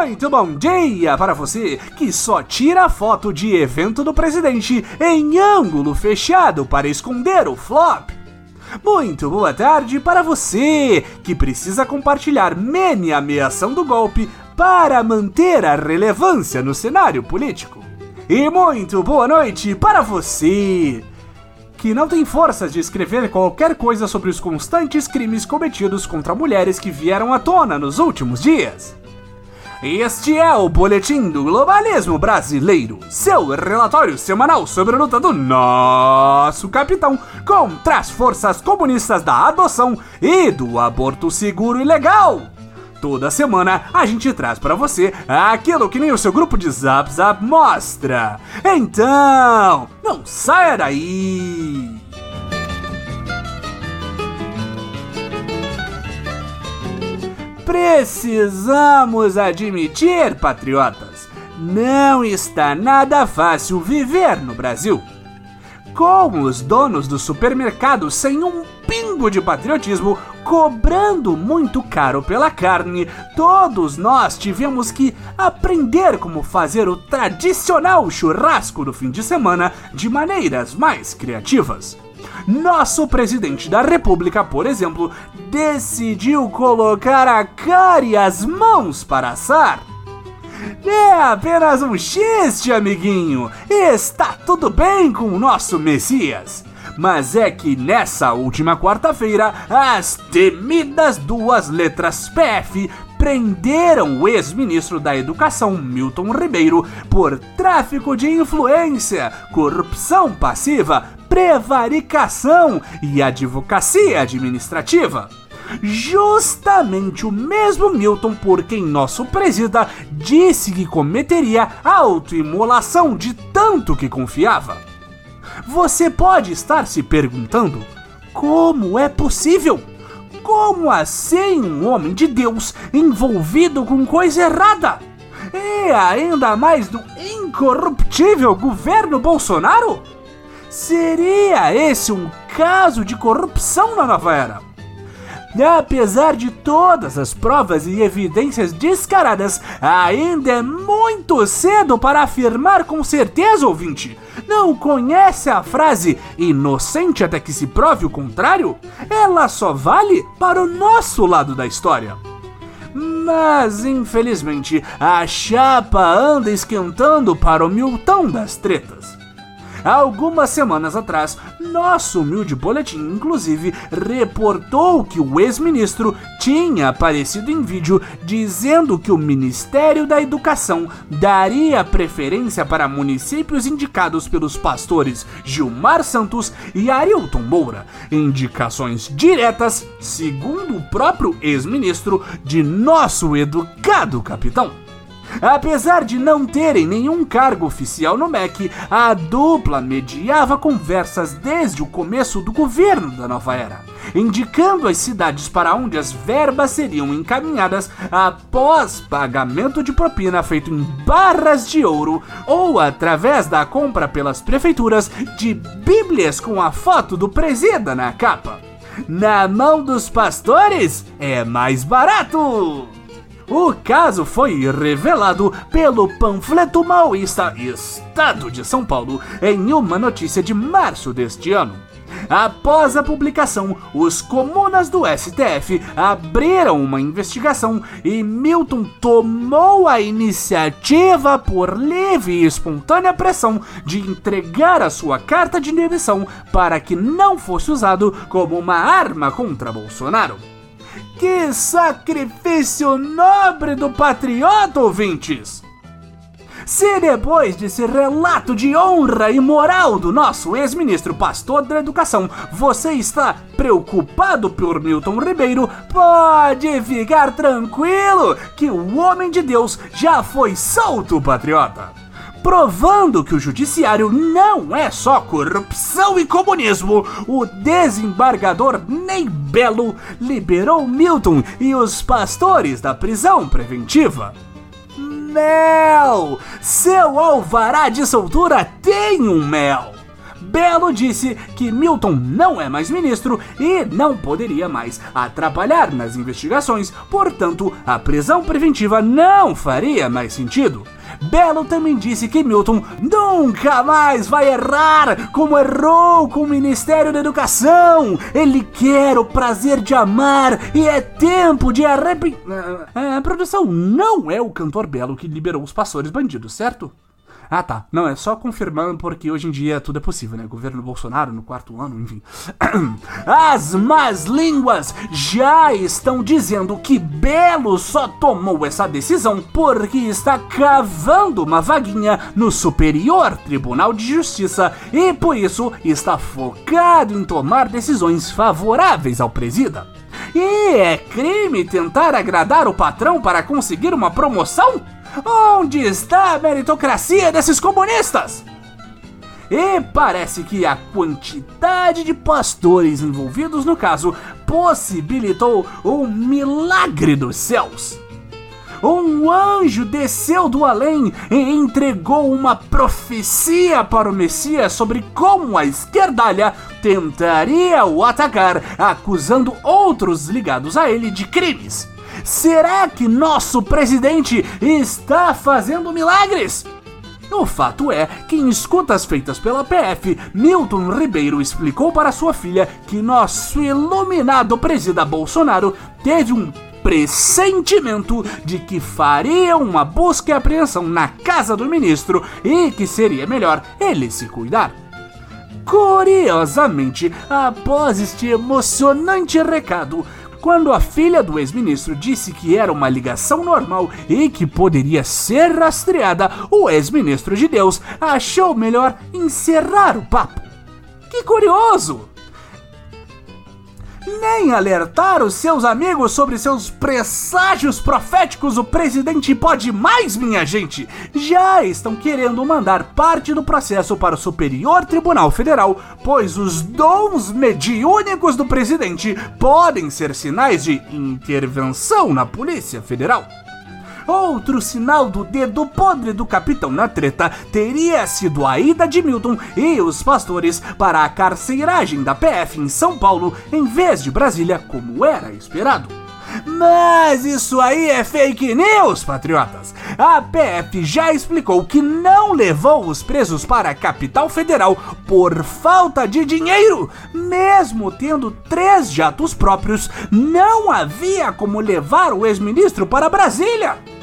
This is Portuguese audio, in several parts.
Muito bom dia para você que só tira foto de evento do presidente em ângulo fechado para esconder o flop. Muito boa tarde para você que precisa compartilhar meme ameação do golpe para manter a relevância no cenário político. E muito boa noite para você que não tem forças de escrever qualquer coisa sobre os constantes crimes cometidos contra mulheres que vieram à tona nos últimos dias. Este é o Boletim do Globalismo Brasileiro, seu relatório semanal sobre a luta do nosso capitão contra as forças comunistas da adoção e do aborto seguro e legal. Toda semana a gente traz para você aquilo que nem o seu grupo de Zap Zap mostra. Então, não saia daí! Precisamos admitir, patriotas, não está nada fácil viver no Brasil. Com os donos do supermercado sem um pingo de patriotismo, cobrando muito caro pela carne, todos nós tivemos que aprender como fazer o tradicional churrasco do fim de semana de maneiras mais criativas. Nosso presidente da República, por exemplo, decidiu colocar a cara e as mãos para assar. É apenas um xiste, amiguinho. Está tudo bem com o nosso Messias. Mas é que nessa última quarta-feira, as temidas duas letras PF prenderam o ex-ministro da Educação, Milton Ribeiro, por tráfico de influência, corrupção passiva, prevaricação e advocacia administrativa. Justamente o mesmo Milton por quem nosso presida disse que cometeria autoimolação de tanto que confiava. Você pode estar se perguntando: como é possível? Como assim um homem de Deus envolvido com coisa errada? E ainda mais do incorruptível governo Bolsonaro? Seria esse um caso de corrupção na nova era? Apesar de todas as provas e evidências descaradas, ainda é muito cedo para afirmar com certeza, ouvinte. Não conhece a frase inocente até que se prove o contrário? Ela só vale para o nosso lado da história. Mas, infelizmente, a chapa anda esquentando para o miltão das tretas. Algumas semanas atrás, nosso humilde boletim, inclusive, reportou que o ex-ministro tinha aparecido em vídeo dizendo que o Ministério da Educação daria preferência para municípios indicados pelos pastores Gilmar Santos e Arilton Moura, indicações diretas, segundo o próprio ex-ministro, de nosso educado capitão. Apesar de não terem nenhum cargo oficial no MEC, a dupla mediava conversas desde o começo do governo da nova era, indicando as cidades para onde as verbas seriam encaminhadas após pagamento de propina feito em barras de ouro ou através da compra pelas prefeituras de bíblias com a foto do presida na capa. Na mão dos pastores é mais barato! O caso foi revelado pelo panfleto maoísta Estado de São Paulo em uma notícia de março deste ano. Após a publicação, os comunas do STF abriram uma investigação e Milton tomou a iniciativa por livre e espontânea pressão de entregar a sua carta de demissão para que não fosse usado como uma arma contra Bolsonaro. Que sacrifício nobre do patriota, ouvintes! Se depois desse relato de honra e moral do nosso ex-ministro pastor da educação, você está preocupado por Milton Ribeiro, pode ficar tranquilo que o homem de Deus já foi solto, patriota provando que o judiciário não é só corrupção e comunismo, o desembargador Ney Belo liberou Milton e os pastores da prisão preventiva. Mel! Seu alvará de soltura tem um mel! Belo disse que Milton não é mais ministro e não poderia mais atrapalhar nas investigações, portanto, a prisão preventiva não faria mais sentido. Belo também disse que Milton nunca mais vai errar como errou com o Ministério da Educação. Ele quer o prazer de amar e é tempo de arrepender. Ah, produção não é o cantor Belo que liberou os pastores bandidos, certo? Ah, tá. Não, é só confirmando porque hoje em dia tudo é possível, né? Governo Bolsonaro no quarto ano, enfim. As más línguas já estão dizendo que Belo só tomou essa decisão porque está cavando uma vaguinha no Superior Tribunal de Justiça e por isso está focado em tomar decisões favoráveis ao presida. E é crime tentar agradar o patrão para conseguir uma promoção? Onde está a meritocracia desses comunistas? E parece que a quantidade de pastores envolvidos no caso possibilitou um milagre dos céus. Um anjo desceu do além e entregou uma profecia para o Messias sobre como a esquerdalha tentaria o atacar, acusando outros ligados a ele de crimes. Será que nosso presidente está fazendo milagres? O fato é que em escutas feitas pela PF, Milton Ribeiro explicou para sua filha que nosso iluminado presida Bolsonaro teve um pressentimento de que faria uma busca e apreensão na casa do ministro e que seria melhor ele se cuidar. Curiosamente, após este emocionante recado, quando a filha do ex-ministro disse que era uma ligação normal e que poderia ser rastreada, o ex-ministro de Deus achou melhor encerrar o papo. Que curioso! Nem alertar os seus amigos sobre seus presságios proféticos, o presidente pode mais, minha gente! Já estão querendo mandar parte do processo para o Superior Tribunal Federal, pois os dons mediúnicos do presidente podem ser sinais de intervenção na Polícia Federal. Outro sinal do dedo podre do capitão na treta teria sido a ida de Milton e os pastores para a carceragem da PF em São Paulo em vez de Brasília, como era esperado. Mas isso aí é fake news, patriotas! A PF já explicou que não levou os presos para a capital federal por falta de dinheiro. Mesmo tendo três jatos próprios, não havia como levar o ex-ministro para Brasília.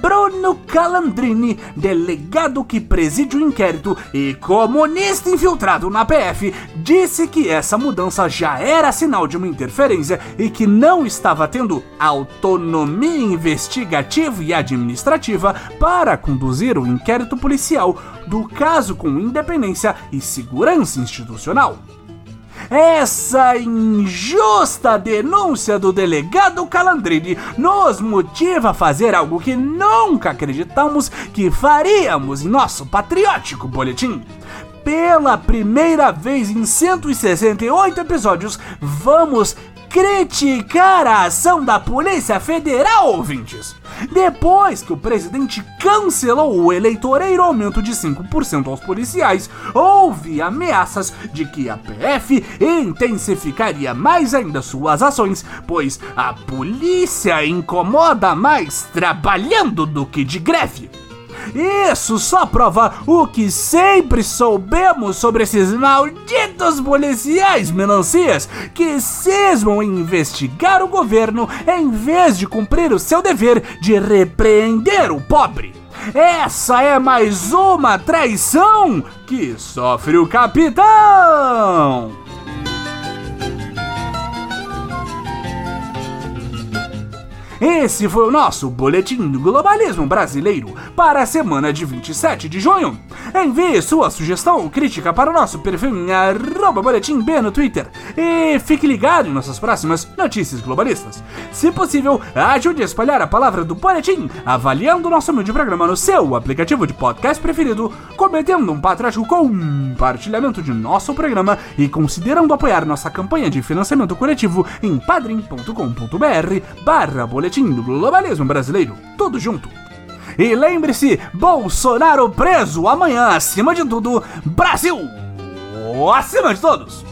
Bruno Calandrini, delegado que preside o inquérito e comunista infiltrado na PF, disse que essa mudança já era sinal de uma interferência e que não estava tendo autonomia investigativa e administrativa para conduzir o inquérito policial do caso com independência e segurança institucional. Essa injusta denúncia do delegado Calandrini nos motiva a fazer algo que nunca acreditamos que faríamos em nosso patriótico boletim pela primeira vez em 168 episódios, vamos criticar a ação da Polícia Federal, ouvintes. Depois que o presidente cancelou o eleitoreiro aumento de 5% aos policiais, houve ameaças de que a PF intensificaria mais ainda suas ações, pois a polícia incomoda mais trabalhando do que de greve. Isso só prova o que sempre soubemos sobre esses malditos policiais melancias que cismam em investigar o governo em vez de cumprir o seu dever de repreender o pobre. Essa é mais uma traição que sofre o capitão! Esse foi o nosso Boletim do Globalismo Brasileiro para a semana de 27 de junho. Envie sua sugestão ou crítica para o nosso perfil boletimb no Twitter e fique ligado em nossas próximas notícias globalistas. Se possível, ajude a espalhar a palavra do Boletim avaliando o nosso humilde programa no seu aplicativo de podcast preferido, cometendo um patriótico compartilhamento de nosso programa e considerando apoiar nossa campanha de financiamento coletivo em padrim.com.br barra boletim do globalismo brasileiro. Tudo junto. E lembre-se, Bolsonaro preso amanhã, acima de tudo, Brasil! acima de todos!